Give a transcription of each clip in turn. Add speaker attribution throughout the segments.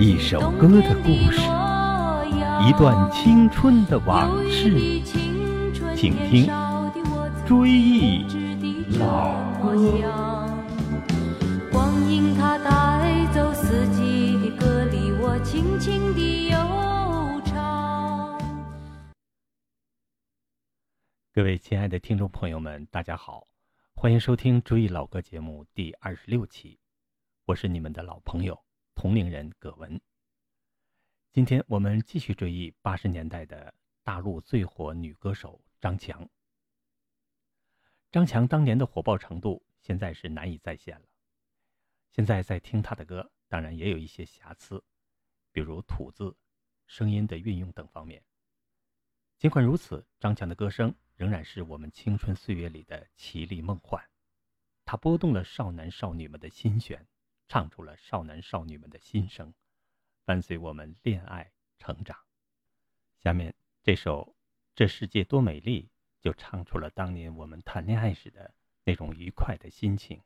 Speaker 1: 一首歌的故事，一段青春的往事，请听《追忆老歌》。
Speaker 2: 光阴它带走四季的歌里，我轻轻地悠唱。
Speaker 1: 各位亲爱的听众朋友们，大家好，欢迎收听《追忆老歌》节目第二十六期，我是你们的老朋友。同龄人葛文。今天我们继续追忆八十年代的大陆最火女歌手张强。张强当年的火爆程度现在是难以再现了。现在在听她的歌，当然也有一些瑕疵，比如吐字、声音的运用等方面。尽管如此，张强的歌声仍然是我们青春岁月里的绮丽梦幻，她拨动了少男少女们的心弦。唱出了少男少女们的心声，伴随我们恋爱成长。下面这首《这世界多美丽》就唱出了当年我们谈恋爱时的那种愉快的心情。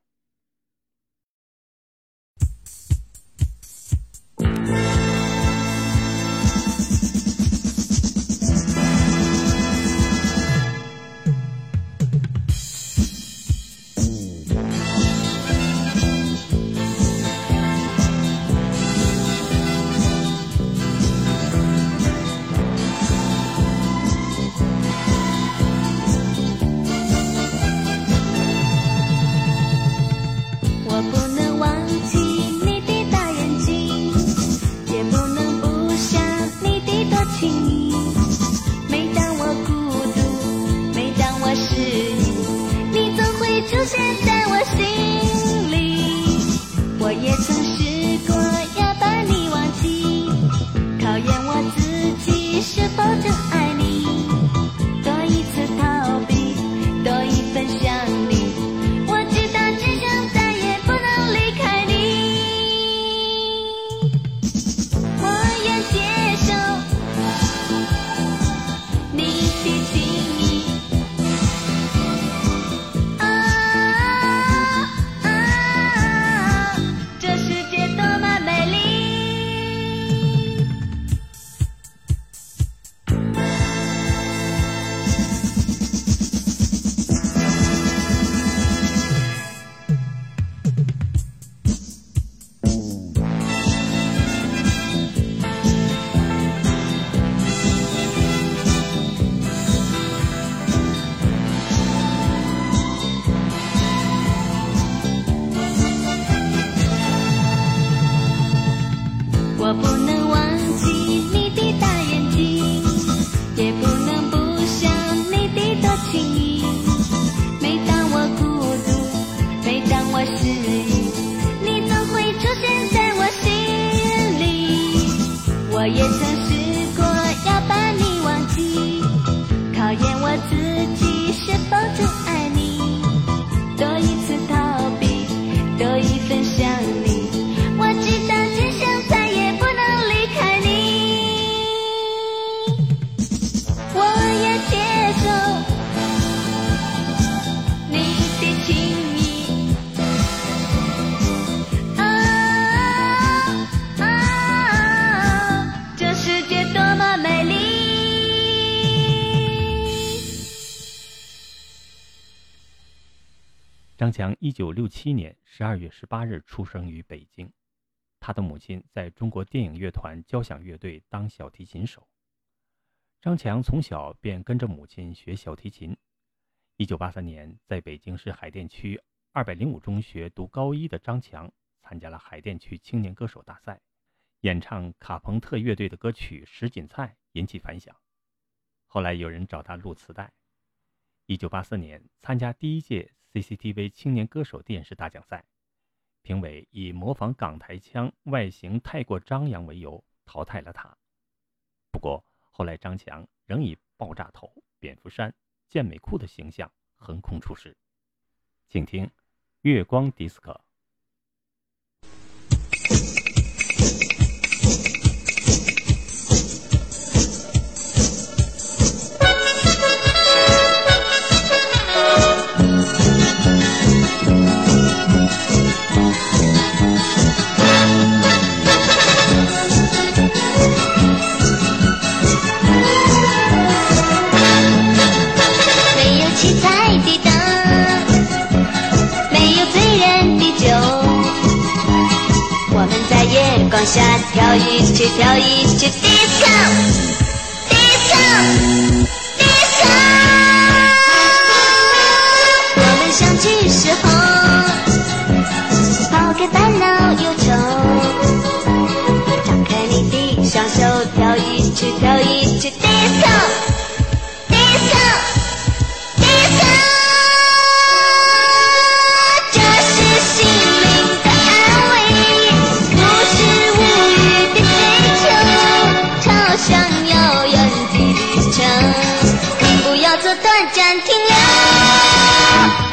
Speaker 1: 张强一九六七年十二月十八日出生于北京，他的母亲在中国电影乐团交响乐队当小提琴手。张强从小便跟着母亲学小提琴。一九八三年，在北京市海淀区二百零五中学读高一的张强参加了海淀区青年歌手大赛，演唱卡朋特乐队的歌曲《什锦菜》引起反响。后来有人找他录磁带。一九八四年，参加第一届。CCTV 青年歌手电视大奖赛，评委以模仿港台腔、外形太过张扬为由淘汰了他。不过后来张强仍以爆炸头、蝙蝠衫、健美裤的形象横空出世。请听《月光迪斯科》。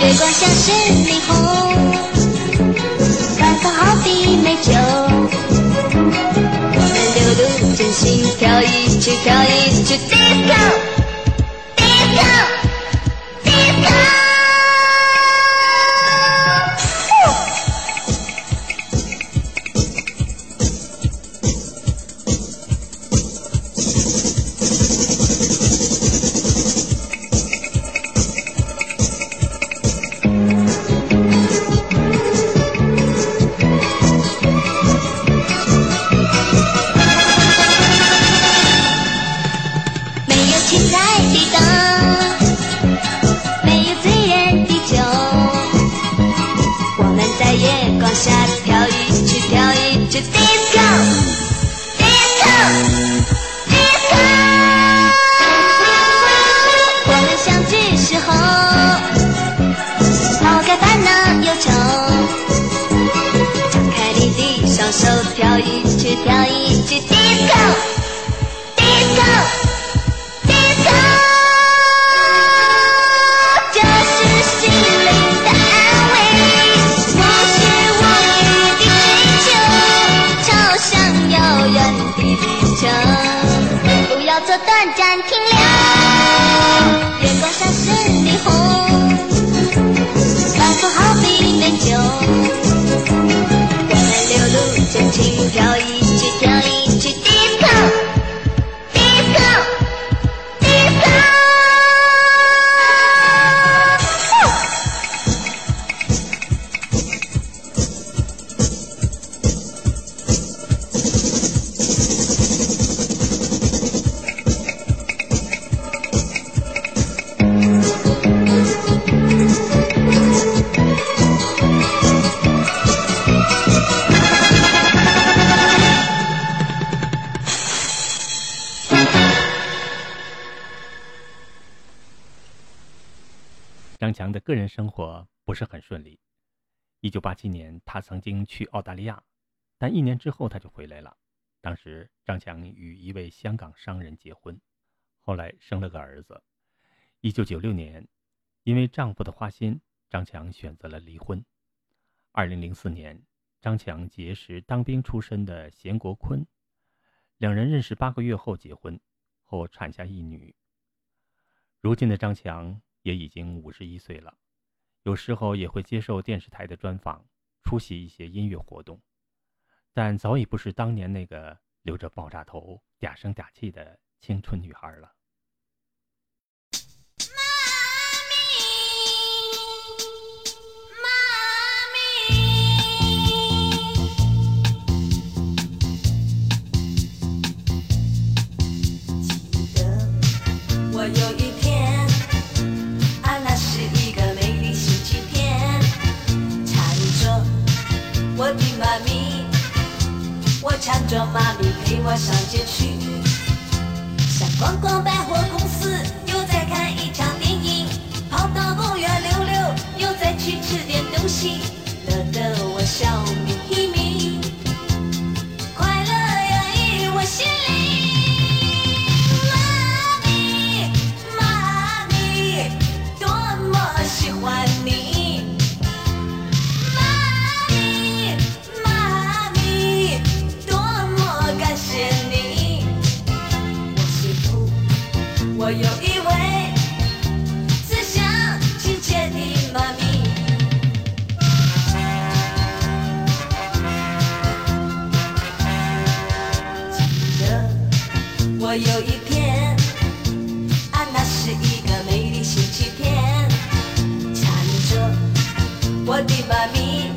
Speaker 3: 月光像是霓虹，晚风好比美酒，我们流露真心，跳一曲跳一曲 disco disco 跳一曲 disco disco。张
Speaker 1: 强的个人生活不是很顺利。一九八七年，他曾经去澳大利亚，但一年之后他就回来了。当时，张强与一位香港商人结婚，后来生了个儿子。一九九六年，因为丈夫的花心，张强选择了离婚。二零零四年，张强结识当兵出身的贤国坤，两人认识八个月后结婚，后产下一女。如今的张强也已经五十一岁了，有时候也会接受电视台的专访，出席一些音乐活动，但早已不是当年那个留着爆炸头、嗲声嗲气的青春女孩了。
Speaker 4: 缠着妈咪陪我上街去，想逛逛百货公司，又再看一场电影，跑到公园溜溜，又再去吃点东西，乐得我笑我有一位慈祥亲切的妈咪。记得我有一天，啊，那是一个美丽星期天，缠着我的妈咪，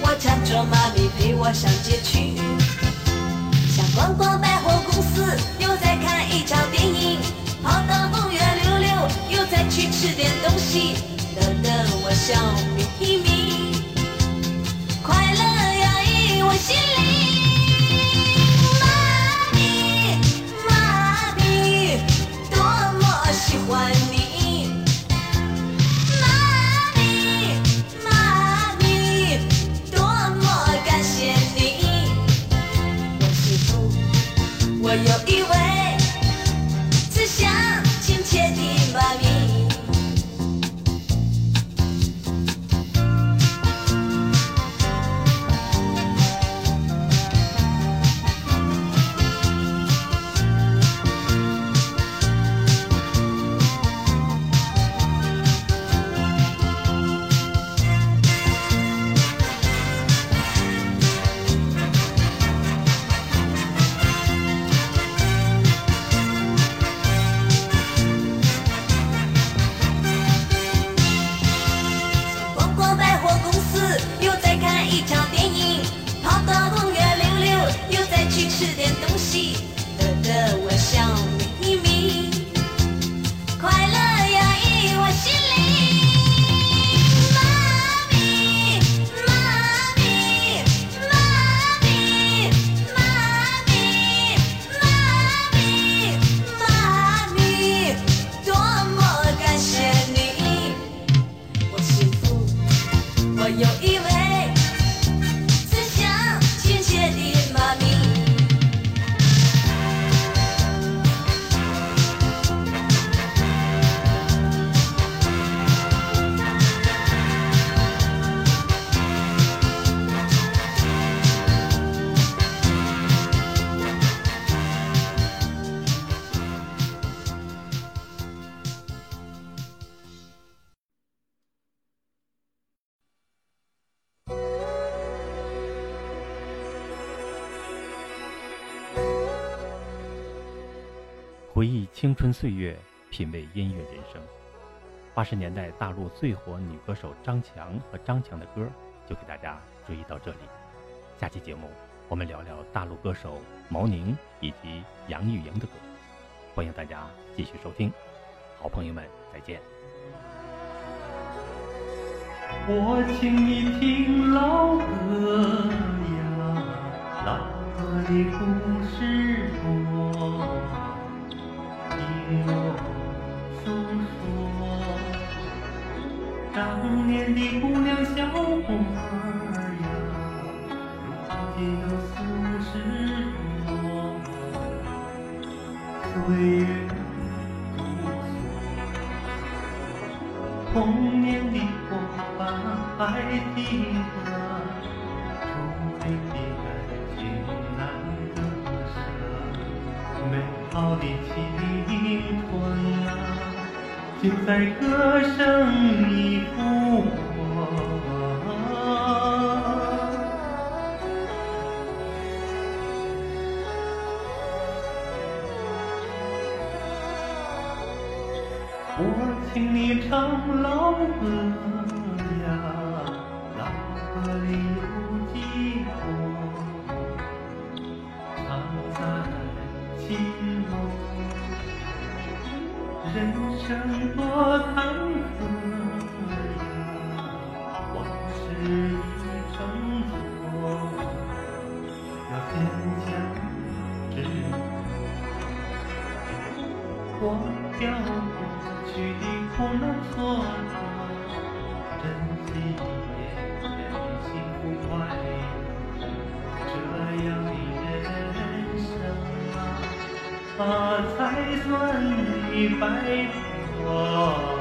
Speaker 4: 我缠着妈咪陪我上街去。吃点东西，乐得我笑眯眯，快乐洋溢我心里。妈咪，妈咪，多么喜欢你。妈咪，妈咪，多么感谢你。我幸福，我有一
Speaker 1: 回忆青春岁月，品味音乐人生。八十年代大陆最火女歌手张强和张蔷的歌，就给大家追到这里。下期节目我们聊聊大陆歌手毛宁以及杨钰莹的歌，欢迎大家继续收听。好朋友们，再见。我请你听老歌呀，老歌的故事多。听我诉说，当年的姑娘小伙儿呀，如今都四十多，岁月如梭，童年的伙伴还记得，就在歌声里复活。我请你唱老歌坚强执着，忘掉过去的苦难挫折，珍惜眼前幸福快乐。这样的人生啊，才算你白活。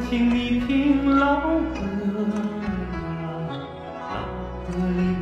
Speaker 1: 请你听老歌呀，老歌里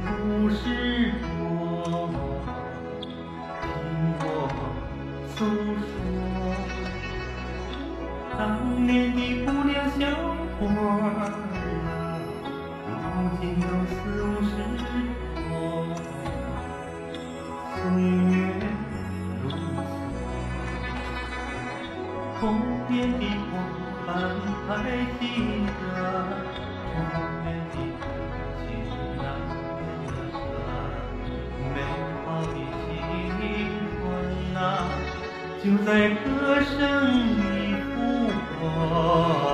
Speaker 1: 就在歌声里复活。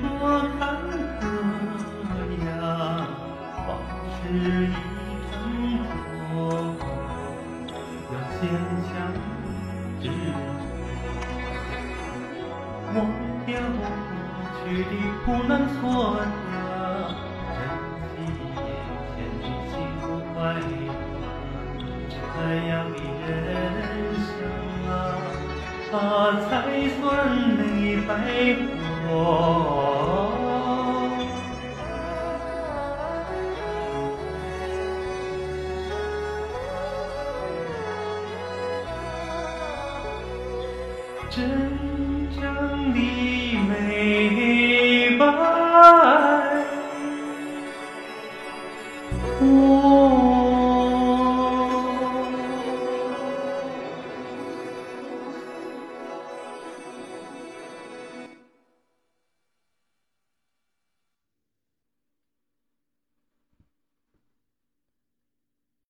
Speaker 1: 生多坎坷呀，往事已成舟，要坚强执着。忘掉过去的苦难挫折，珍惜眼前的幸福快乐。这样的人生啊，它才算没白真正的